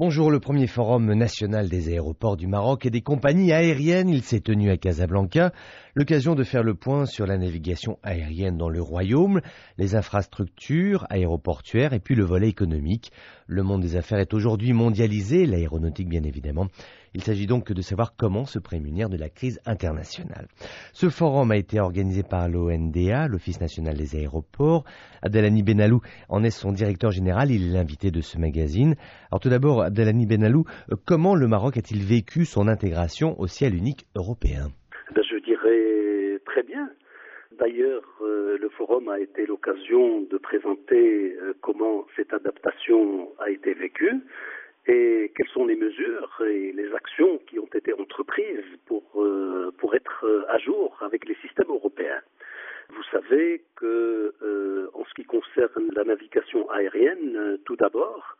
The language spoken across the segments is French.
Bonjour, le premier forum national des aéroports du Maroc et des compagnies aériennes, il s'est tenu à Casablanca, l'occasion de faire le point sur la navigation aérienne dans le royaume, les infrastructures aéroportuaires et puis le volet économique. Le monde des affaires est aujourd'hui mondialisé, l'aéronautique bien évidemment. Il s'agit donc de savoir comment se prémunir de la crise internationale. Ce forum a été organisé par l'ONDA, l'Office national des aéroports. Abdelani Benalou en est son directeur général, il est l'invité de ce magazine. Alors tout d'abord, Abdelani Benalou, comment le Maroc a-t-il vécu son intégration au ciel unique européen? Ben, Je dirais très bien. D'ailleurs, euh, le forum a été l'occasion de présenter euh, comment cette adaptation a été vécue et quelles sont les mesures et les actions qui ont été entreprises pour, euh, pour être à jour avec les systèmes européens? Vous savez que en ce qui concerne la navigation aérienne, tout d'abord,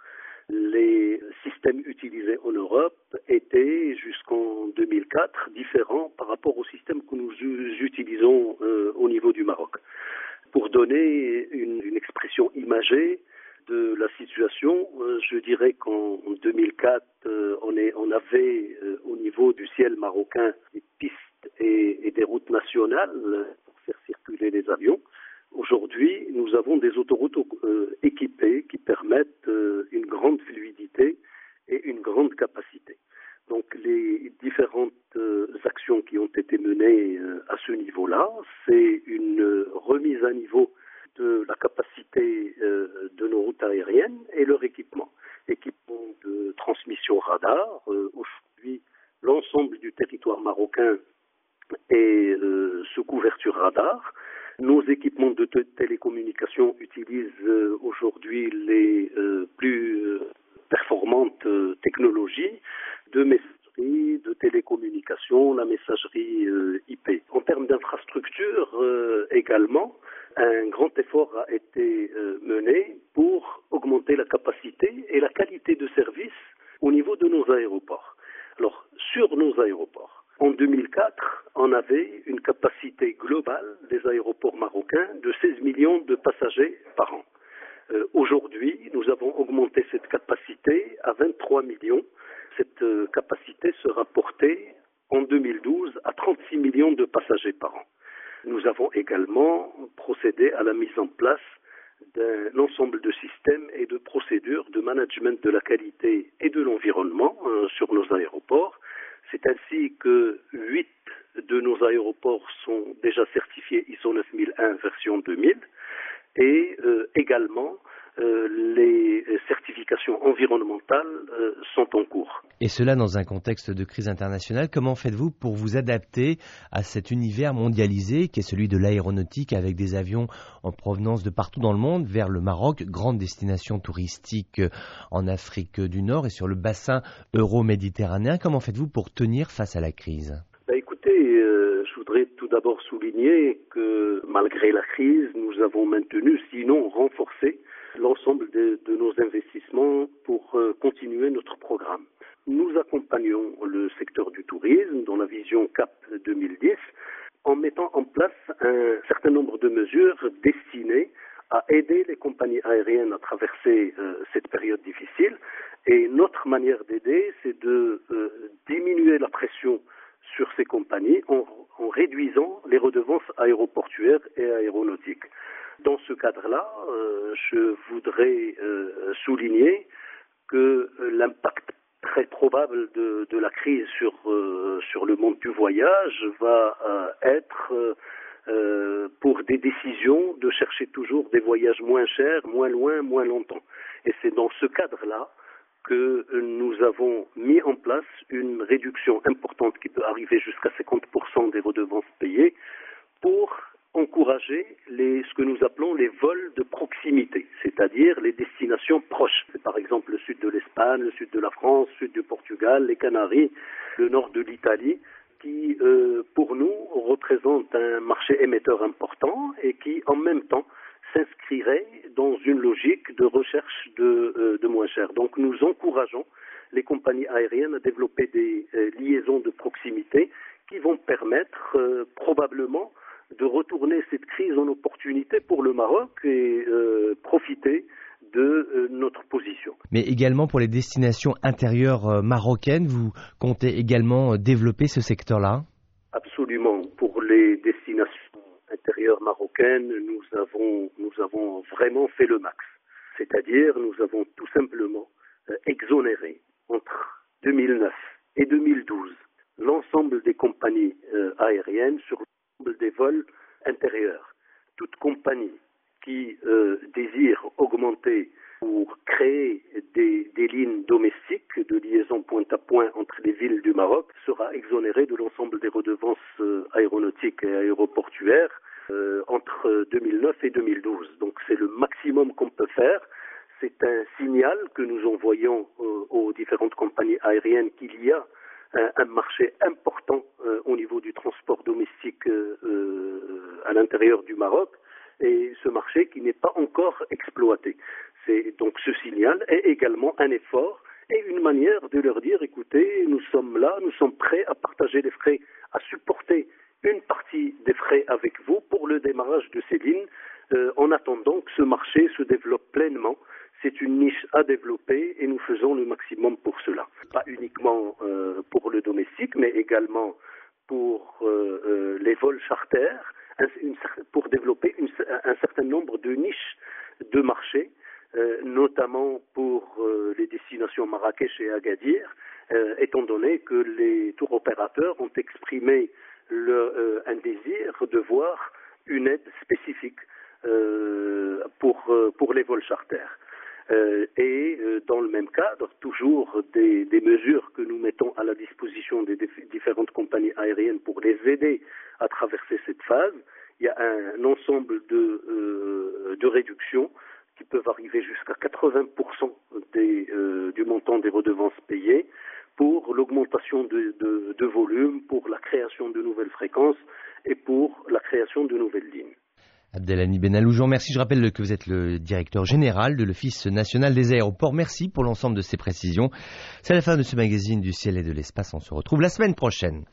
les systèmes utilisés en Europe étaient jusqu'en 2004 différents par rapport aux systèmes que nous utilisons euh, au niveau du Maroc. Pour donner une, expression imagée de la situation, euh, je dirais qu'en 2004, euh, on, est, on, avait au niveau du ciel marocain des pistes et des routes nationales pour faire circuler les avions. Aujourd'hui, nous avons des autoroutes euh, équipées qui permettent euh, une grande fluidité et une grande capacité. Donc les différentes euh, actions qui ont été menées à ce niveau-là, c'est une remise à niveau de la capacité de nos routes aériennes et leur équipement. Équipement de transmission radar. Aujourd'hui, l'ensemble du territoire marocain est sous couverture radar. Nos équipements de télécommunication utilisent euh, aujourd'hui les euh, plus euh, performantes technologies de messagerie, de télécommunication, la messagerie IP. En termes d'infrastructure également, un grand effort a été mené pour augmenter la capacité et la qualité de service au niveau de nos aéroports. Alors, sur nos aéroports, en 2004, on avait une capacité globale des aéroports marocains de 16 millions de passagers par an. Euh, aujourd'hui, nous avons augmenté cette capacité à 23 millions. Cette euh, capacité sera portée en 2012 à 36 millions de passagers par an. Nous avons également procédé à la mise en place d'un ensemble de systèmes et de procédures de management de la qualité et de l'environnement euh, sur nos aéroports c'est ainsi que huit de sont déjà certifiés ISO 9001 version 2000 et euh, également euh, les certifications environnementales euh, sont en cours. Et cela dans un contexte de crise internationale, comment faites-vous pour vous adapter à cet univers mondialisé qui est celui de l'aéronautique avec des avions en provenance de partout dans le monde vers le Maroc, grande destination touristique en Afrique du Nord et sur le bassin euro-méditerranéen? Comment faites-vous pour tenir face à la crise? Bah, Écoutez, voudrais tout d'abord souligner que malgré la crise, nous avons maintenu, sinon renforcé, l'ensemble de, nos investissements pour euh, continuer notre programme. Nous accompagnons le secteur du tourisme dans la vision CAP 2010 en mettant en place un certain nombre de mesures destinées à aider les compagnies aériennes à traverser euh, cette période difficile. Et notre manière d'aider, c'est de euh, diminuer la pression sur ces compagnies en, en réduisant les redevances aéroportuaires et aéronautiques. Dans ce cadre-là, euh, je voudrais euh, souligner que euh, l'impact très probable de, la crise sur, sur le monde du voyage va être pour des décisions de chercher toujours des voyages moins chers, moins loin, moins longtemps. Et c'est dans ce cadre-là que nous avons mis en place une réduction importante qui peut arriver jusqu'à 50% des redevances payées pour encourager les, ce que nous appelons les vols de proximité, c'est-à-dire les destinations proches. Par exemple le sud de l'Espagne, le sud de la France, le sud du Portugal, les Canaries, le nord de l'Italie, qui euh, pour nous représente un marché émetteur important et qui en même temps s'inscrirait dans une logique de recherche de, euh, de moins cher. Donc nous encourageons les compagnies aériennes à développer des euh, liaisons de proximité qui vont permettre probablement de retourner cette crise en opportunité pour le Maroc et euh, profiter de notre position. Mais également pour les destinations intérieures marocaines, vous comptez également développer ce secteur-là? Absolument. Pour les destinations marocaines, nous avons, nous avons vraiment fait le max. C'est-à-dire, nous avons tout simplement exonéré entre 2009 et 2012 l'ensemble des compagnies euh, aériennes sur l'ensemble des vols intérieurs. Toute compagnie qui euh, désire augmenter ou créer des, lignes domestiques de liaison point à point entre les villes du Maroc sera exonérée de l'ensemble des redevances euh, aéronautiques et aéroportuaires entre 2009 et 2012. Donc c'est le maximum qu'on peut faire. C'est un signal que nous envoyons aux différentes compagnies aériennes qu'il y a un, marché important euh, au niveau du transport domestique euh, euh, à l'intérieur du Maroc et ce marché qui n'est pas encore exploité. C'est donc ce signal est également un effort et une manière de leur dire écoutez, nous sommes là, nous sommes prêts à partager les frais, à supporter une partie des frais avec vous pour le démarrage de ces lignes, en attendant que ce marché se développe pleinement c'est une niche à développer et nous faisons le maximum pour cela. Pas uniquement euh, pour le domestique, mais également pour euh, euh, les vols charters, pour développer un certain nombre de niches de marché, notamment pour les destinations Marrakech et Agadir, étant donné que les tours opérateurs ont exprimé un désir de voir une aide spécifique pour, pour les vols charters. Euh, et euh, dans le même cadre, toujours des, mesures que nous mettons à la disposition des différentes compagnies aériennes pour les aider à traverser cette phase. Il y a un, ensemble de, euh, de réductions qui peuvent arriver jusqu'à 80% des, du montant des redevances payées pour l'augmentation de, de volume, pour la création de nouvelles fréquences et pour la création de nouvelles lignes. Abdelhani Benaloujon, merci. Je rappelle que vous êtes le directeur général de l'Office national des aéroports. Merci pour l'ensemble de ces précisions. C'est la fin de ce magazine du ciel et de l'espace. On se retrouve la semaine prochaine.